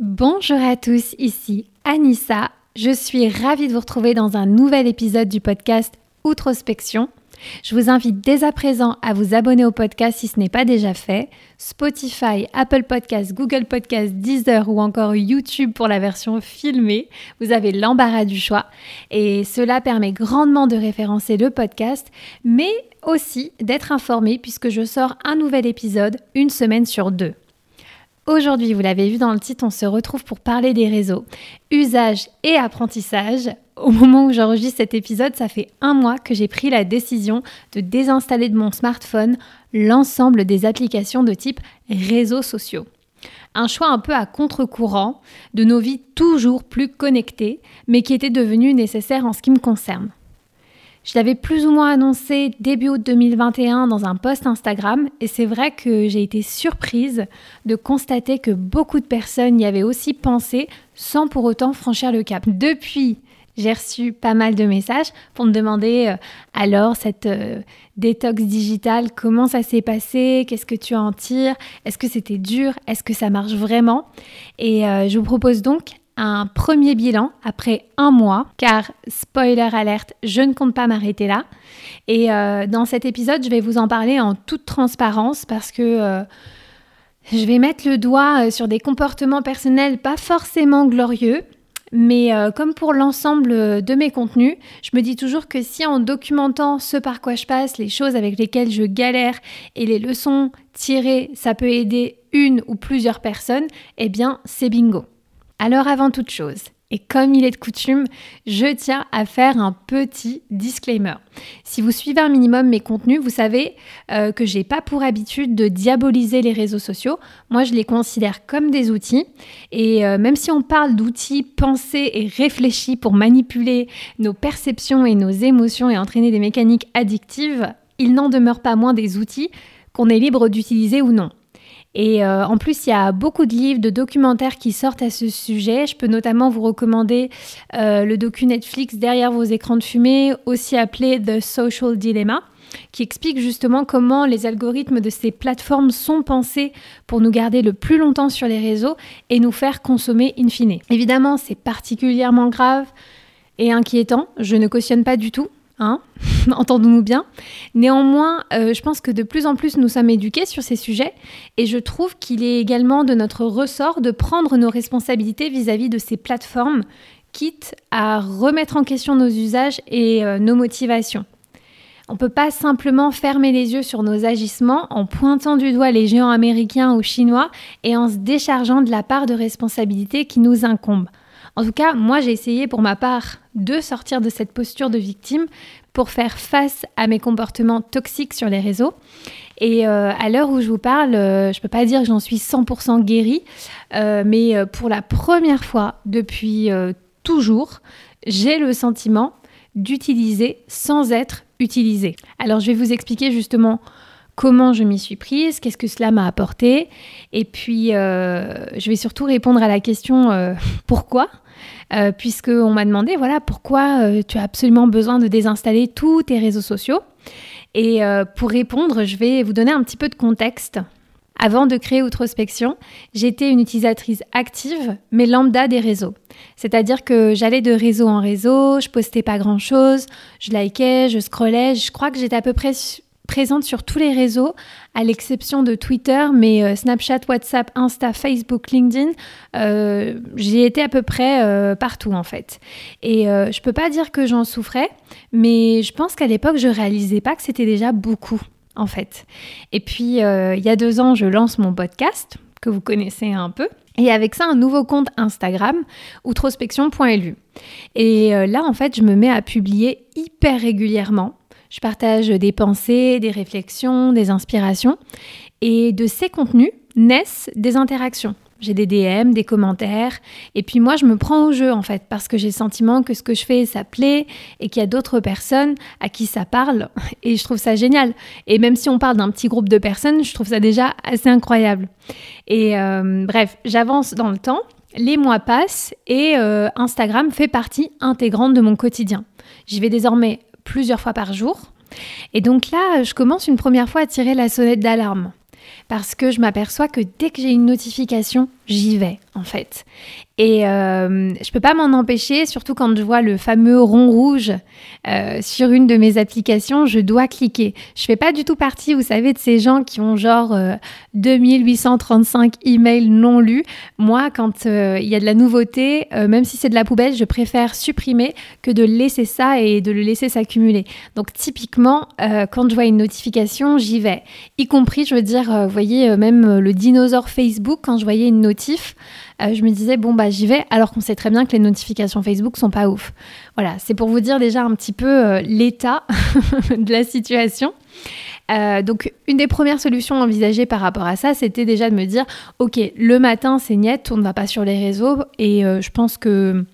Bonjour à tous, ici Anissa. Je suis ravie de vous retrouver dans un nouvel épisode du podcast Outrospection. Je vous invite dès à présent à vous abonner au podcast si ce n'est pas déjà fait. Spotify, Apple Podcasts, Google Podcasts, Deezer ou encore YouTube pour la version filmée. Vous avez l'embarras du choix et cela permet grandement de référencer le podcast, mais aussi d'être informé puisque je sors un nouvel épisode une semaine sur deux. Aujourd'hui, vous l'avez vu dans le titre, on se retrouve pour parler des réseaux, usage et apprentissage. Au moment où j'enregistre cet épisode, ça fait un mois que j'ai pris la décision de désinstaller de mon smartphone l'ensemble des applications de type réseaux sociaux. Un choix un peu à contre-courant de nos vies toujours plus connectées, mais qui était devenu nécessaire en ce qui me concerne. Je l'avais plus ou moins annoncé début août 2021 dans un post Instagram et c'est vrai que j'ai été surprise de constater que beaucoup de personnes y avaient aussi pensé sans pour autant franchir le cap. Depuis, j'ai reçu pas mal de messages pour me demander euh, alors cette euh, détox digitale, comment ça s'est passé, qu'est-ce que tu en tires, est-ce que c'était dur, est-ce que ça marche vraiment? Et euh, je vous propose donc un premier bilan après un mois, car spoiler alerte, je ne compte pas m'arrêter là. Et euh, dans cet épisode, je vais vous en parler en toute transparence parce que euh, je vais mettre le doigt euh, sur des comportements personnels pas forcément glorieux. Mais comme pour l'ensemble de mes contenus, je me dis toujours que si en documentant ce par quoi je passe, les choses avec lesquelles je galère et les leçons tirées, ça peut aider une ou plusieurs personnes, eh bien c'est bingo. Alors avant toute chose, et comme il est de coutume, je tiens à faire un petit disclaimer. Si vous suivez un minimum mes contenus, vous savez euh, que j'ai pas pour habitude de diaboliser les réseaux sociaux. Moi, je les considère comme des outils. Et euh, même si on parle d'outils pensés et réfléchis pour manipuler nos perceptions et nos émotions et entraîner des mécaniques addictives, il n'en demeure pas moins des outils qu'on est libre d'utiliser ou non. Et euh, en plus, il y a beaucoup de livres, de documentaires qui sortent à ce sujet. Je peux notamment vous recommander euh, le docu Netflix Derrière vos écrans de fumée, aussi appelé The Social Dilemma qui explique justement comment les algorithmes de ces plateformes sont pensés pour nous garder le plus longtemps sur les réseaux et nous faire consommer in fine. Évidemment, c'est particulièrement grave et inquiétant, je ne cautionne pas du tout, Hein Entendons-nous bien. Néanmoins, euh, je pense que de plus en plus nous sommes éduqués sur ces sujets et je trouve qu'il est également de notre ressort de prendre nos responsabilités vis-à-vis de ces plateformes, quitte à remettre en question nos usages et euh, nos motivations. On ne peut pas simplement fermer les yeux sur nos agissements en pointant du doigt les géants américains ou chinois et en se déchargeant de la part de responsabilité qui nous incombe. En tout cas, moi j'ai essayé pour ma part de sortir de cette posture de victime pour faire face à mes comportements toxiques sur les réseaux. Et euh, à l'heure où je vous parle, euh, je ne peux pas dire que j'en suis 100% guérie, euh, mais pour la première fois depuis toujours, j'ai le sentiment d'utiliser sans être utilisé. Alors je vais vous expliquer justement comment je m'y suis prise, qu'est-ce que cela m'a apporté, et puis je vais surtout répondre à la question pourquoi euh, puisqu'on m'a demandé, voilà, pourquoi euh, tu as absolument besoin de désinstaller tous tes réseaux sociaux. Et euh, pour répondre, je vais vous donner un petit peu de contexte. Avant de créer Outrospection, j'étais une utilisatrice active, mais lambda des réseaux. C'est-à-dire que j'allais de réseau en réseau, je postais pas grand-chose, je likais, je scrollais, je crois que j'étais à peu près présente sur tous les réseaux, à l'exception de Twitter, mais euh, Snapchat, WhatsApp, Insta, Facebook, LinkedIn, euh, j'y étais à peu près euh, partout en fait. Et je peux pas dire que j'en souffrais, mais je pense qu'à l'époque, je réalisais pas que c'était déjà beaucoup en fait. Et puis, il y a deux ans, je lance mon podcast, que vous connaissez un peu. Et avec ça, un nouveau compte Instagram, outrospection.lu. Et là, en fait, je me mets à publier hyper régulièrement je partage des pensées, des réflexions, des inspirations. Et de ces contenus naissent des interactions. J'ai des DM, des commentaires. Et puis moi, je me prends au jeu, en fait, parce que j'ai le sentiment que ce que je fais, ça plaît et qu'il y a d'autres personnes à qui ça parle. Et je trouve ça génial. Et même si on parle d'un petit groupe de personnes, je trouve ça déjà assez incroyable. Et euh, bref, j'avance dans le temps. Les mois passent et euh, Instagram fait partie intégrante de mon quotidien. J'y vais désormais plusieurs fois par jour. Et donc là, je commence une première fois à tirer la sonnette d'alarme. parce que je m'aperçois que dès que j'ai une notification, j'y vais en fait. Et euh, je peux pas m'en empêcher, surtout quand je vois le fameux rond rouge euh, sur une de mes applications, je dois cliquer. Je fais pas du tout partie, vous savez, de ces gens qui ont genre 2835 euh, emails non lus. Moi, quand il y a de la nouveauté, même si c'est de la poubelle, je préfère supprimer que de laisser ça et de le laisser s'accumuler. Donc typiquement, quand je vois une notification, j'y vais. Y compris, je veux dire, vous voyez, même le dinosaure Facebook, quand je voyais une euh, je me disais, bon, bah j'y vais, alors qu'on sait très bien que les notifications Facebook sont pas ouf. Voilà, c'est pour vous dire déjà un petit peu euh, l'état de la situation. Euh, donc, une des premières solutions envisagées par rapport à ça, c'était déjà de me dire, ok, le matin c'est net, on ne va pas sur les réseaux, et je pense que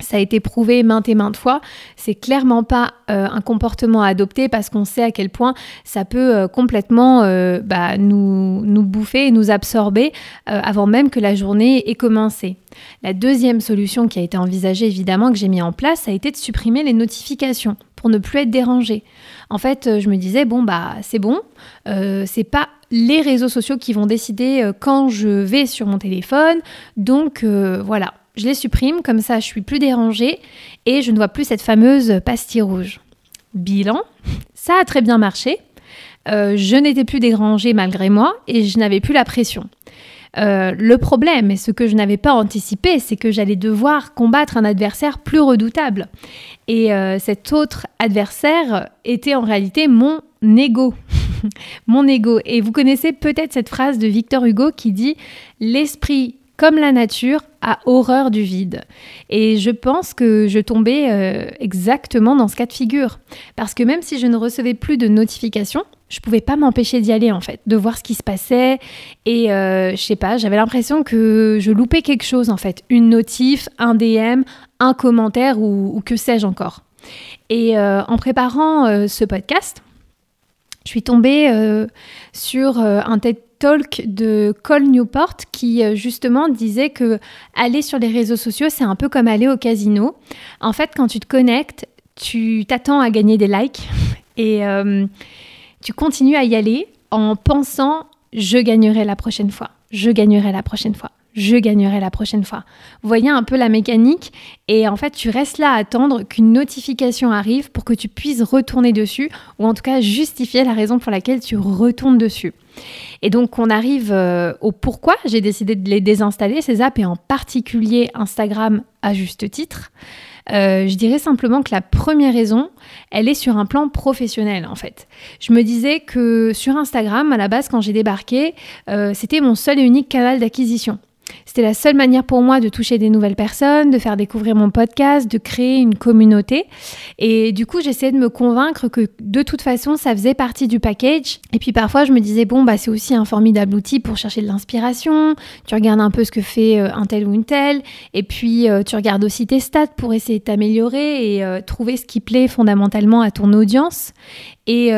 ça a été prouvé maintes et maintes fois. C'est clairement pas euh, un comportement à adopter parce qu'on sait à quel point ça peut euh, complètement euh, bah, nous, nous bouffer et nous absorber avant même que la journée ait commencé. La deuxième solution qui a été envisagée évidemment que j'ai mis en place, ça a été de supprimer les notifications pour ne plus être dérangé. En fait, je me disais bon bah c'est bon, c'est pas les réseaux sociaux qui vont décider quand je vais sur mon téléphone, donc voilà je les supprime, comme ça je suis plus dérangée et je ne vois plus cette fameuse pastille rouge. Bilan, ça a très bien marché. Euh, je n'étais plus dérangée malgré moi et je n'avais plus la pression. Euh, le problème, et ce que je n'avais pas anticipé, c'est que j'allais devoir combattre un adversaire plus redoutable. Et euh, cet autre adversaire était en réalité mon ego. mon ego. Et vous connaissez peut-être cette phrase de Victor Hugo qui dit L'esprit comme la nature, a horreur du vide. Et je pense que je tombais euh, exactement dans ce cas de figure. Parce que même si je ne recevais plus de notifications, je pouvais pas m'empêcher d'y aller en fait, de voir ce qui se passait. Et euh, je sais pas, j'avais l'impression que je loupais quelque chose en fait. Une notif, un DM, un commentaire ou, que sais-je encore. Et euh, en préparant ce podcast, je suis tombée sur un TED talk de Cole Newport qui euh, justement disait que aller sur les réseaux sociaux, c'est un peu comme aller au casino. En fait, quand tu te connectes, tu t'attends à gagner des likes et euh, tu continues à y aller en pensant je gagnerai la prochaine fois, je gagnerai la prochaine fois je gagnerai la prochaine fois. Voyez un peu la mécanique et en fait tu restes là à attendre qu'une notification arrive pour que tu puisses retourner dessus ou en tout cas justifier la raison pour laquelle tu retournes dessus. Et donc on arrive euh, au pourquoi j'ai décidé de les désinstaller, ces apps et en particulier Instagram à juste titre. Euh, je dirais simplement que la première raison, elle est sur un plan professionnel en fait. Je me disais que sur Instagram, à la base, quand j'ai débarqué, euh, c'était mon seul et unique canal d'acquisition. C'était la seule manière pour moi de toucher des nouvelles personnes, de faire découvrir mon podcast, de créer une communauté. Et du coup, j'essayais de me convaincre que de toute façon, ça faisait partie du package. Et puis parfois, je me disais, bon, bah, c'est aussi un formidable outil pour chercher de l'inspiration. Tu regardes un peu ce que fait euh, un tel ou une telle. Et puis, tu regardes aussi tes stats pour essayer de t'améliorer et euh, trouver ce qui plaît fondamentalement à ton audience. Et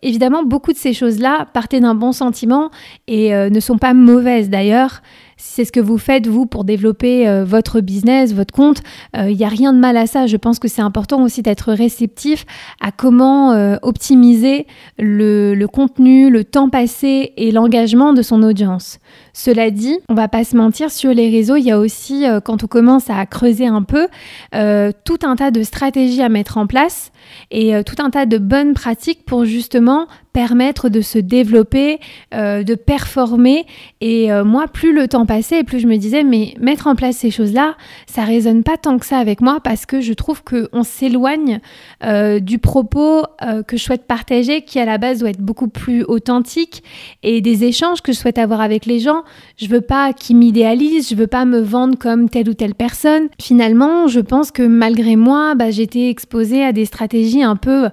évidemment, beaucoup de ces choses-là partaient d'un bon sentiment et ne sont pas mauvaises d'ailleurs c'est ce que vous faites, vous, pour développer euh, votre business, votre compte, il euh, n'y a rien de mal à ça. Je pense que c'est important aussi d'être réceptif à comment euh, optimiser le, contenu, le temps passé et l'engagement de son audience. Cela dit, on va pas se mentir, sur les réseaux, il y a aussi, quand on commence à creuser un peu, tout un tas de stratégies à mettre en place et tout un tas de bonnes pratiques pour justement permettre de se développer, euh, de performer. Et euh, moi, plus le temps passait, plus je me disais, mais mettre en place ces choses-là, ça résonne pas tant que ça avec moi parce que je trouve qu'on s'éloigne euh, du propos que je souhaite partager, qui à la base doit être beaucoup plus authentique, et des échanges que je souhaite avoir avec les gens. Je veux pas qu'ils m'idéalisent, je veux pas me vendre comme telle ou telle personne. Finalement, je pense que malgré moi, bah, j'étais exposée à des stratégies un peu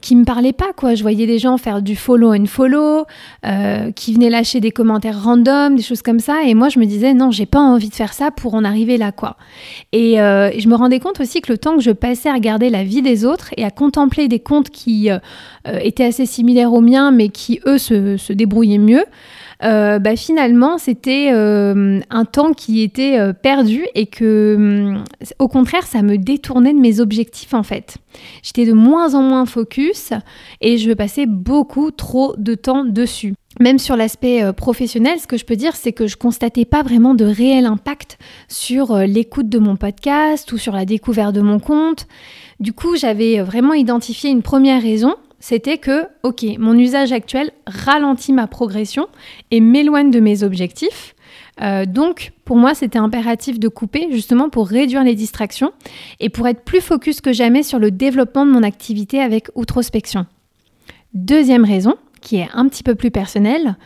qui me parlaient pas, quoi. Je voyais des gens faire du follow and follow, euh, qui venaient lâcher des commentaires random, des choses comme ça. Et moi, je me disais, non, j'ai pas envie de faire ça pour en arriver là, quoi. Et euh, je me rendais compte aussi que le temps que je passais à regarder la vie des autres et à contempler des comptes qui euh, étaient assez similaires aux miens, mais qui, eux, se, se débrouillaient mieux, euh, bah, finalement, c'était euh, un temps qui était euh, perdu et que, hum, au contraire, ça me détournait de mes objectifs en fait. J'étais de moins en moins focus et je passais beaucoup trop de temps dessus. même sur l'aspect euh, professionnel, ce que je peux dire, c'est que je constatais pas vraiment de réel impact sur l'écoute de mon podcast ou sur la découverte de mon compte. Du coup, j'avais vraiment identifié une première raison, c'était que, ok, mon usage actuel ralentit ma progression et m'éloigne de mes objectifs. Euh, donc, pour moi, c'était impératif de couper justement pour réduire les distractions et pour être plus focus que jamais sur le développement de mon activité avec outrospection. Deuxième raison, qui est un petit peu plus personnelle,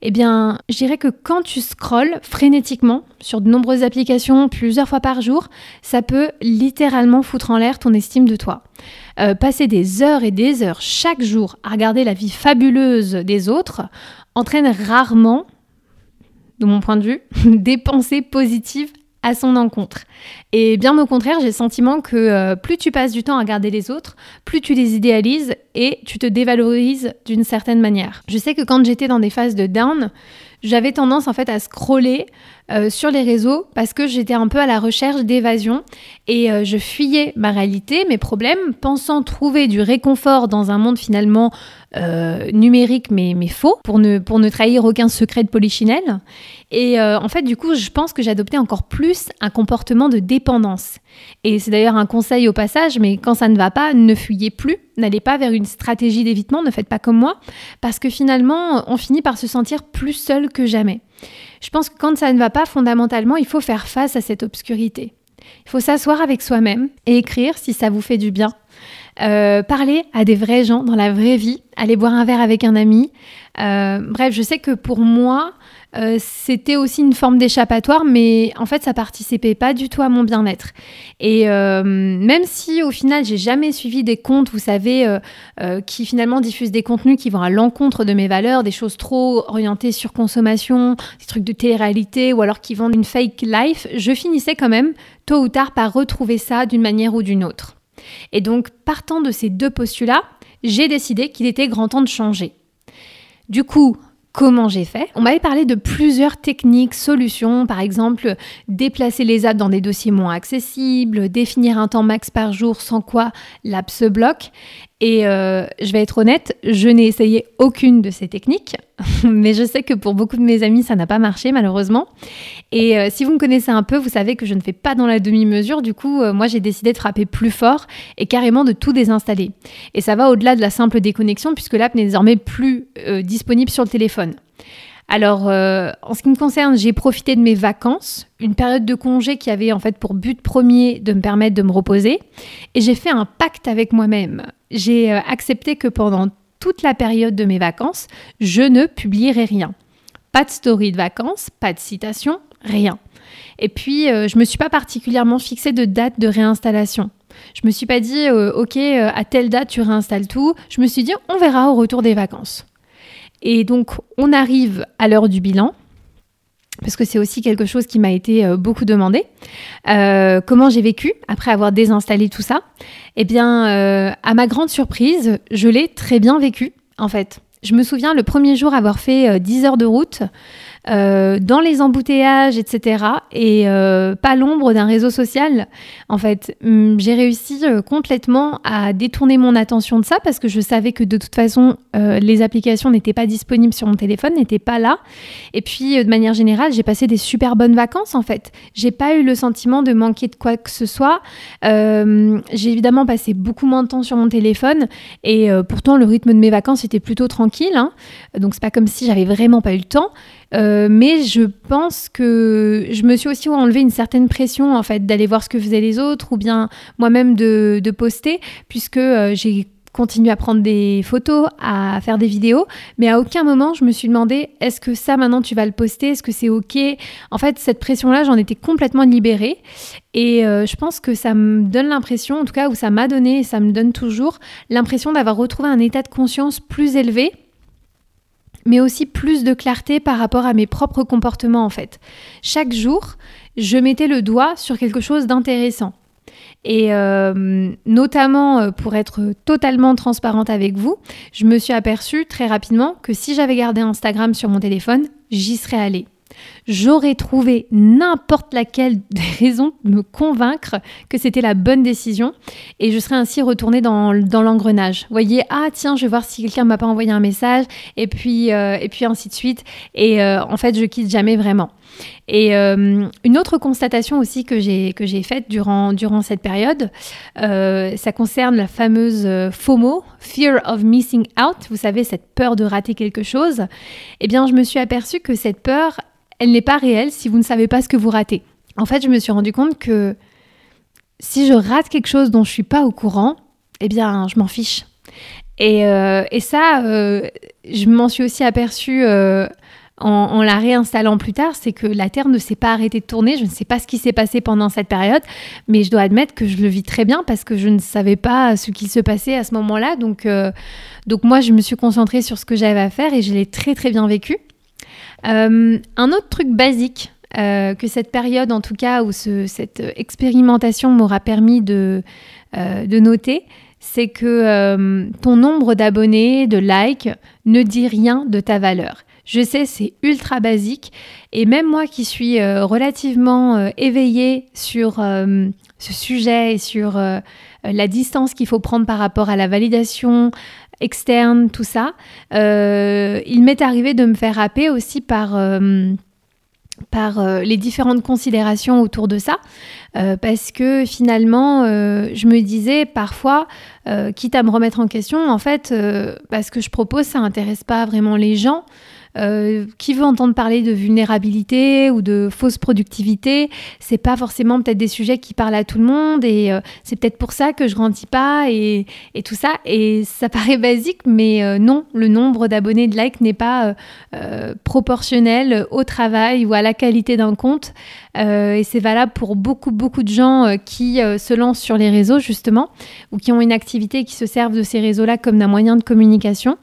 eh bien, je dirais que quand tu scrolles frénétiquement sur de nombreuses applications plusieurs fois par jour, ça peut littéralement foutre en l'air ton estime de toi. Euh, passer des heures et des heures chaque jour à regarder la vie fabuleuse des autres entraîne rarement de mon point de vue, des pensées positives à son encontre. Et bien au contraire, j'ai le sentiment que euh, plus tu passes du temps à regarder les autres, plus tu les idéalises et tu te dévalorises d'une certaine manière. Je sais que quand j'étais dans des phases de down, j'avais tendance en fait à scroller euh, sur les réseaux parce que j'étais un peu à la recherche d'évasion et euh, je fuyais ma réalité, mes problèmes, pensant trouver du réconfort dans un monde finalement euh, numérique mais, mais faux pour ne, pour ne trahir aucun secret de polichinelle. Et en fait, du coup, je pense que j'adoptais encore plus un comportement de dépendance. Et c'est d'ailleurs un conseil au passage, mais quand ça ne va pas, ne fuyez plus, n'allez pas vers une stratégie d'évitement, ne faites pas comme moi, parce que finalement, on finit par se sentir plus seul que jamais. Je pense que quand ça ne va pas fondamentalement, il faut faire face à cette obscurité. Il faut s'asseoir avec soi-même et écrire si ça vous fait du bien. Euh, parler à des vrais gens dans la vraie vie, aller boire un verre avec un ami. Euh, bref, je sais que pour moi, euh, c'était aussi une forme d'échappatoire, mais en fait, ça participait pas du tout à mon bien-être. Et euh, même si au final, j'ai jamais suivi des comptes, vous savez, euh, qui finalement diffusent des contenus qui vont à l'encontre de mes valeurs, des choses trop orientées sur consommation, des trucs de télé-réalité, ou alors qui vendent une fake life, je finissais quand même tôt ou tard par retrouver ça d'une manière ou d'une autre. Et donc, partant de ces deux postulats, j'ai décidé qu'il était grand temps de changer. Du coup, Comment j'ai fait On m'avait parlé de plusieurs techniques, solutions, par exemple déplacer les apps dans des dossiers moins accessibles, définir un temps max par jour sans quoi l'app se bloque. Et euh, je vais être honnête, je n'ai essayé aucune de ces techniques, mais je sais que pour beaucoup de mes amis, ça n'a pas marché malheureusement. Et euh, si vous me connaissez un peu, vous savez que je ne fais pas dans la demi-mesure. Du coup, euh, moi, j'ai décidé de frapper plus fort et carrément de tout désinstaller. Et ça va au-delà de la simple déconnexion puisque l'app n'est désormais plus disponible sur le téléphone. Alors, euh, en ce qui me concerne, j'ai profité de mes vacances, une période de congé qui avait en fait pour but premier de me permettre de me reposer, et j'ai fait un pacte avec moi-même. J'ai euh, accepté que pendant toute la période de mes vacances, je ne publierai rien. Pas de story de vacances, pas de citation, rien. Et puis, euh, je me suis pas particulièrement fixé de date de réinstallation. Je me suis pas dit, ok, à telle date tu réinstalles tout. Je me suis dit, on verra au retour des vacances. Et donc, on arrive à l'heure du bilan, parce que c'est aussi quelque chose qui m'a été euh, beaucoup demandé. Euh, comment j'ai vécu après avoir désinstallé tout ça? Eh bien, euh, à ma grande surprise, je l'ai très bien vécu, en fait. Je me souviens le premier jour avoir fait 10 heures de route. Euh, dans les embouteillages, etc. Et euh, pas l'ombre d'un réseau social. En fait, hum, j'ai réussi euh, complètement à détourner mon attention de ça parce que je savais que de toute façon, les applications n'étaient pas disponibles sur mon téléphone, n'étaient pas là. Et puis, de manière générale, j'ai passé des super bonnes vacances en fait. J'ai pas eu le sentiment de manquer de quoi que ce soit. j'ai évidemment passé beaucoup moins de temps sur mon téléphone et pourtant le rythme de mes vacances était plutôt tranquille. Hein. Donc c'est pas comme si j'avais vraiment pas eu le temps. Mais je pense que je me suis aussi enlevé une certaine pression en fait d'aller voir ce que faisaient les autres ou bien moi-même de, de, poster puisque euh, j'ai continué à prendre des photos, à faire des vidéos, mais à aucun moment je me suis demandé est-ce que ça maintenant tu vas le poster, est-ce que c'est ok? En fait, cette pression-là, j'en étais complètement libérée et euh, je pense que ça me donne l'impression, en tout cas, ou ça m'a donné et ça me donne toujours l'impression d'avoir retrouvé un état de conscience plus élevé mais aussi plus de clarté par rapport à mes propres comportements en fait. Chaque jour, je mettais le doigt sur quelque chose d'intéressant. Et euh, notamment, euh, pour être totalement transparente avec vous, je me suis aperçue très rapidement que si j'avais gardé Instagram sur mon téléphone, j'y serais allée. J'aurais trouvé n'importe laquelle des raisons de me convaincre que c'était la bonne décision et je serais ainsi retournée dans, l'engrenage. Vous voyez, ah tiens, je vais voir si quelqu'un m'a pas envoyé un message et puis, euh, et puis ainsi de suite. Et euh, en fait, je quitte jamais vraiment. Et euh, une autre constatation aussi que j'ai que j'ai faite durant durant cette période, ça concerne la fameuse FOMO, Fear of Missing Out. Vous savez cette peur de rater quelque chose. Eh bien, je me suis aperçue que cette peur, elle n'est pas réelle si vous ne savez pas ce que vous ratez. En fait, je me suis rendu compte que si je rate quelque chose dont je suis pas au courant, eh bien, je m'en fiche. Et, euh, ça, euh, je m'en suis aussi aperçue euh, en, la réinstallant plus tard, c'est que la Terre ne s'est pas arrêtée de tourner. Je ne sais pas ce qui s'est passé pendant cette période, mais je dois admettre que je le vis très bien parce que je ne savais pas ce qui se passait à ce moment-là. Donc, donc moi, je me suis concentrée sur ce que j'avais à faire et je l'ai très très bien vécu. Euh, un autre truc basique euh, que cette période, en tout cas, où cette expérimentation m'aura permis de, euh, de noter, c'est que ton nombre d'abonnés, de likes, ne dit rien de ta valeur. Je sais, c'est ultra basique. Et même moi qui suis relativement éveillée sur ce sujet et sur la distance qu'il faut prendre par rapport à la validation, externe, tout ça. Euh, il m'est arrivé de me faire happer aussi par, euh, par euh, les différentes considérations autour de ça, parce que finalement, je me disais parfois, quitte à me remettre en question, en fait, parce que je propose, ça n'intéresse pas vraiment les gens. Euh, qui veut entendre parler de vulnérabilité ou de fausse productivité C'est pas forcément peut-être des sujets qui parlent à tout le monde et euh, c'est peut-être pour ça que je grandis pas et, tout ça. Et ça paraît basique, mais euh, non, le nombre d'abonnés de likes n'est pas proportionnel au travail ou à la qualité d'un compte. et c'est valable pour beaucoup, beaucoup de gens qui se lancent sur les réseaux, justement, ou qui ont une activité et qui se servent de ces réseaux-là comme d'un moyen de communication.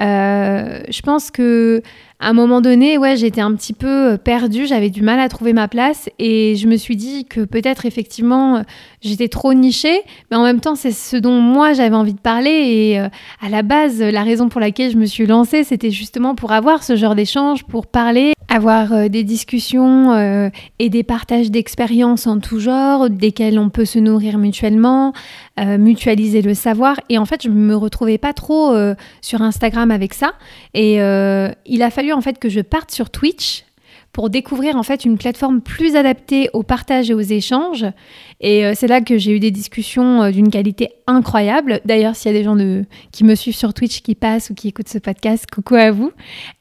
Euh, je pense que à un moment donné, ouais, j'étais un petit peu perdue, j'avais du mal à trouver ma place et je me suis dit que peut-être effectivement j'étais trop nichée, mais en même temps c'est ce dont moi j'avais envie de parler et euh, à la base la raison pour laquelle je me suis lancée c'était justement pour avoir ce genre d'échange, pour parler, avoir euh, des discussions et des partages d'expériences en tout genre, desquels on peut se nourrir mutuellement, mutualiser le savoir. Et en fait je me retrouvais pas trop sur Instagram avec ça. Et il a fallu en fait que je parte sur Twitch pour découvrir en fait une plateforme plus adaptée au partage et aux échanges. Et euh, c'est là que j'ai eu des discussions euh, d'une qualité incroyable. D'ailleurs, s'il y a des gens de, qui me suivent sur Twitch qui passent ou qui écoutent ce podcast, coucou à vous.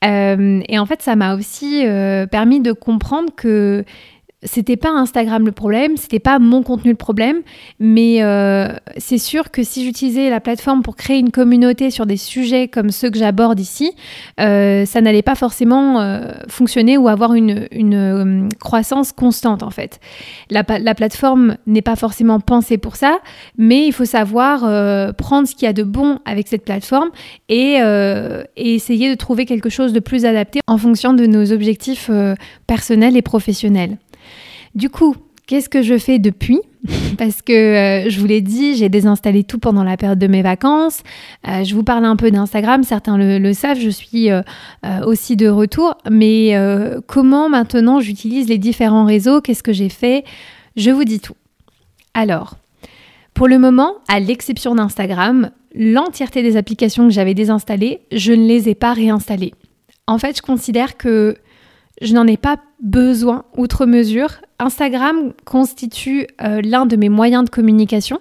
Euh, et en fait, ça m'a aussi permis de comprendre que c'était pas Instagram le problème, c'était pas mon contenu le problème, mais euh, c'est sûr que si j'utilisais la plateforme pour créer une communauté sur des sujets comme ceux que j'aborde ici, euh, ça n'allait pas forcément euh, fonctionner ou avoir une, une croissance constante en fait. La, la plateforme n'est pas forcément pensée pour ça, mais il faut savoir prendre ce qu'il y a de bon avec cette plateforme et, et, essayer de trouver quelque chose de plus adapté en fonction de nos objectifs personnels et professionnels. Du coup, qu'est-ce que je fais depuis Parce que euh, je vous l'ai dit, j'ai désinstallé tout pendant la période de mes vacances. Euh, je vous parle un peu d'Instagram, certains le, savent, je suis euh, aussi de retour. Mais comment maintenant j'utilise les différents réseaux? Qu'est-ce que j'ai fait? Je vous dis tout. Alors, pour le moment, à l'exception d'Instagram, l'entièreté des applications que j'avais désinstallées, je ne les ai pas réinstallées. En fait, je considère que je n'en ai pas besoin outre mesure. Instagram constitue euh, l'un de mes moyens de communication.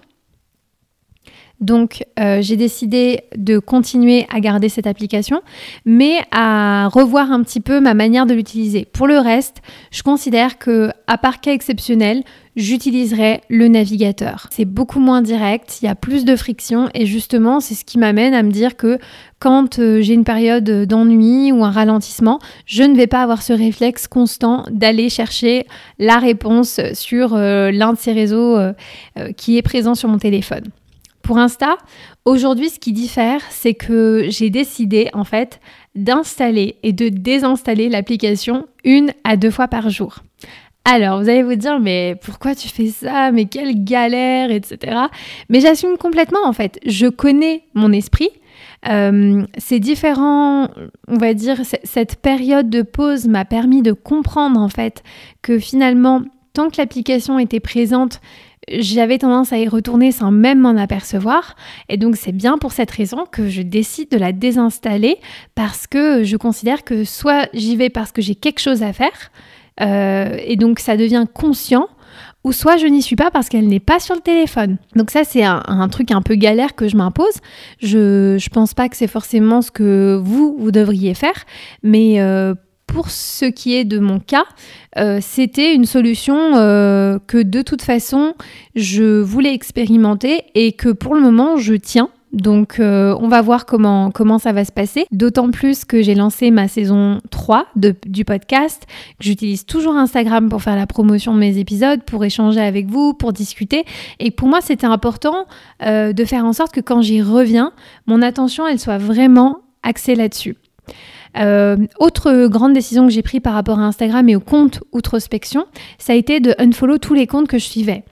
Donc euh, j'ai décidé de continuer à garder cette application, mais à revoir un petit peu ma manière de l'utiliser. Pour le reste, je considère que, à part cas exceptionnel, j'utiliserai le navigateur. C'est beaucoup moins direct, il y a plus de friction et justement c'est ce qui m'amène à me dire que quand euh, j'ai une période d'ennui ou un ralentissement, je ne vais pas avoir ce réflexe constant d'aller chercher la réponse sur euh, l'un de ces réseaux qui est présent sur mon téléphone. Pour Insta, aujourd'hui ce qui diffère, c'est que j'ai décidé en fait d'installer et de désinstaller l'application une à deux fois par jour. Alors, vous allez vous dire, mais pourquoi tu fais ça? Mais quelle galère, etc. Mais j'assume complètement, en fait. Je connais mon esprit. Euh, ces différents, on va dire, cette période de pause m'a permis de comprendre en fait que finalement, tant que l'application était présente, j'avais tendance à y retourner sans même m'en apercevoir. Et donc c'est bien pour cette raison que je décide de la désinstaller parce que je considère que soit j'y vais parce que j'ai quelque chose à faire, euh, et donc ça devient conscient, ou soit je n'y suis pas parce qu'elle n'est pas sur le téléphone. Donc ça c'est un, truc un peu galère que je m'impose. Je, je pense pas que c'est forcément ce que vous, vous devriez faire, mais euh, pour ce qui est de mon cas, euh, c'était une solution euh, que de toute façon je voulais expérimenter et que pour le moment je tiens. Donc euh, on va voir comment, comment ça va se passer. D'autant plus que j'ai lancé ma saison 3 du podcast, j'utilise toujours Instagram pour faire la promotion de mes épisodes, pour échanger avec vous, pour discuter. Et pour moi c'était important de faire en sorte que quand j'y reviens, mon attention elle soit vraiment axée là-dessus. Euh, autre grande décision que j'ai prise par rapport à Instagram et au compte Outrospection, ça a été de unfollow tous les comptes que je suivais.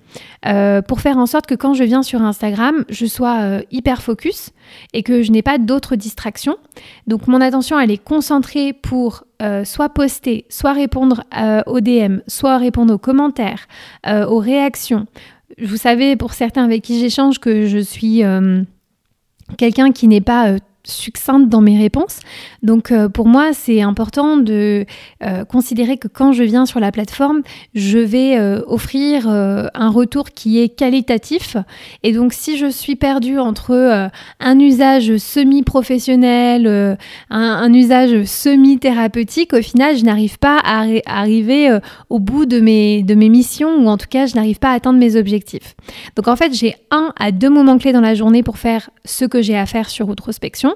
Euh, pour faire en sorte que quand je viens sur Instagram, je sois euh, hyper focus et que je n'ai pas d'autres distractions. Donc mon attention, elle est concentrée pour soit poster, soit répondre aux DM, soit répondre aux commentaires, aux réactions. Vous savez, pour certains avec qui j'échange, que je suis quelqu'un qui n'est pas succincte dans mes réponses. Donc euh, pour moi, c'est important de euh, considérer que quand je viens sur la plateforme, je vais euh, offrir un retour qui est qualitatif. Et donc si je suis perdue entre un usage semi-professionnel, un, usage semi-thérapeutique, au final, je n'arrive pas à, arriver au bout de mes, de mes missions ou en tout cas, je n'arrive pas à atteindre mes objectifs. Donc en fait, j'ai un à deux moments clés dans la journée pour faire ce que j'ai à faire sur Outrospection.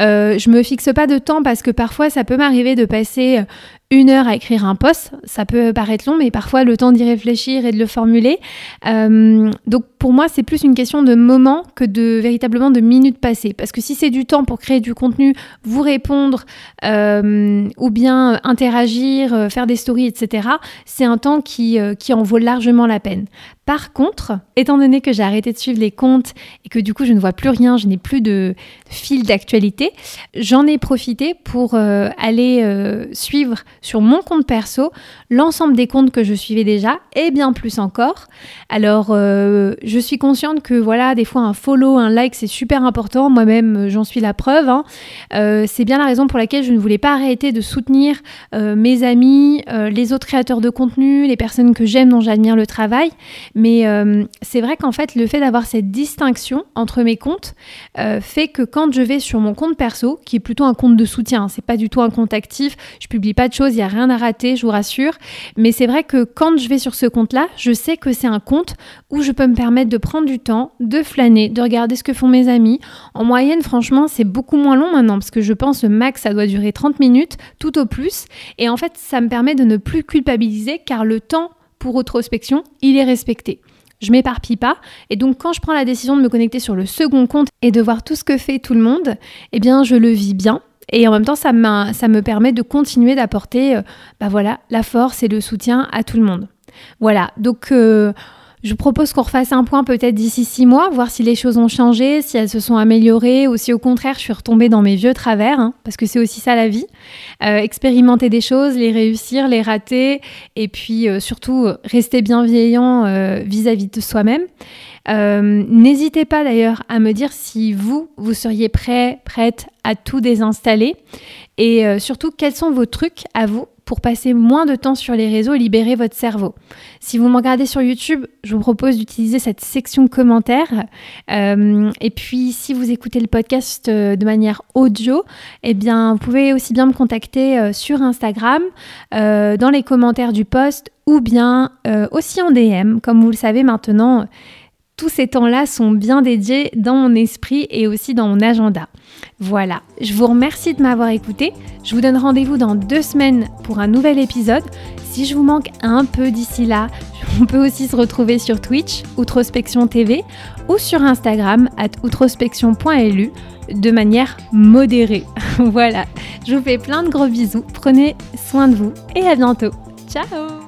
Euh, je me fixe pas de temps parce que parfois ça peut m'arriver de passer une heure à écrire un post. Ça peut paraître long, mais parfois le temps d'y réfléchir et de le formuler. Euh, donc pour moi, c'est plus une question de moment que de véritablement de minutes passées. Parce que si c'est du temps pour créer du contenu, vous répondre euh, ou bien interagir, euh, faire des stories, etc., c'est un temps qui, qui en vaut largement la peine. Par contre, étant donné que j'ai arrêté de suivre les comptes et que du coup je ne vois plus rien, je n'ai plus de fil d'actualité, j'en ai profité pour aller suivre sur mon compte perso l'ensemble des comptes que je suivais déjà et bien plus encore. Alors, euh, je suis consciente que voilà, des fois un follow, un like, c'est super important. Moi-même, euh, j'en suis la preuve. Hein. Euh, c'est bien la raison pour laquelle je ne voulais pas arrêter de soutenir mes amis, les autres créateurs de contenu, les personnes que j'aime, dont j'admire le travail. Mais c'est vrai qu'en fait, le fait d'avoir cette distinction entre mes comptes fait que quand je vais sur mon compte perso, qui est plutôt un compte de soutien, hein, c'est pas du tout un compte actif, je publie pas de choses, il n'y a rien à rater, je vous rassure. Mais c'est vrai que quand je vais sur ce compte-là, je sais que c'est un compte où je peux me permettre de prendre du temps, de flâner, de regarder ce que font mes amis. En moyenne, franchement, c'est beaucoup moins long maintenant parce que je pense le max, ça doit durer 30 minutes, tout au plus. Et en fait, ça me permet de ne plus culpabiliser car le temps pour introspection, il est respecté je m'éparpille pas. Et donc quand je prends la décision de me connecter sur le second compte et de voir tout ce que fait tout le monde, eh bien je le vis bien. Et en même temps, ça, ça me permet de continuer d'apporter euh, bah voilà, la force et le soutien à tout le monde. Voilà, donc euh, je propose qu'on refasse un point peut-être d'ici six mois, voir si les choses ont changé, si elles se sont améliorées ou si au contraire je suis retombée dans mes vieux travers, hein, parce que c'est aussi ça la vie. Euh, expérimenter des choses, les réussir, les rater, et puis surtout rester bienveillant vis-à-vis de soi-même. Euh, n'hésitez pas d'ailleurs à me dire si vous, vous seriez prêt, prête à tout désinstaller et euh, surtout quels sont vos trucs à vous pour passer moins de temps sur les réseaux et libérer votre cerveau. Si vous me regardez sur YouTube, je vous propose d'utiliser cette section commentaires. Euh, et puis, si vous écoutez le podcast de manière audio, eh bien, vous pouvez aussi bien me contacter sur Instagram, dans les commentaires du post, ou bien aussi en DM. Comme vous le savez maintenant, tous ces temps-là sont bien dédiés dans mon esprit et aussi dans mon agenda. Voilà, je vous remercie de m'avoir écouté. Je vous donne rendez-vous dans deux semaines pour un nouvel épisode. Si je vous manque un peu d'ici là, on peut aussi se retrouver sur Twitch, Outrospection TV, ou sur Instagram, at outrospection.lu, de manière modérée. voilà, je vous fais plein de gros bisous, prenez soin de vous et à bientôt. Ciao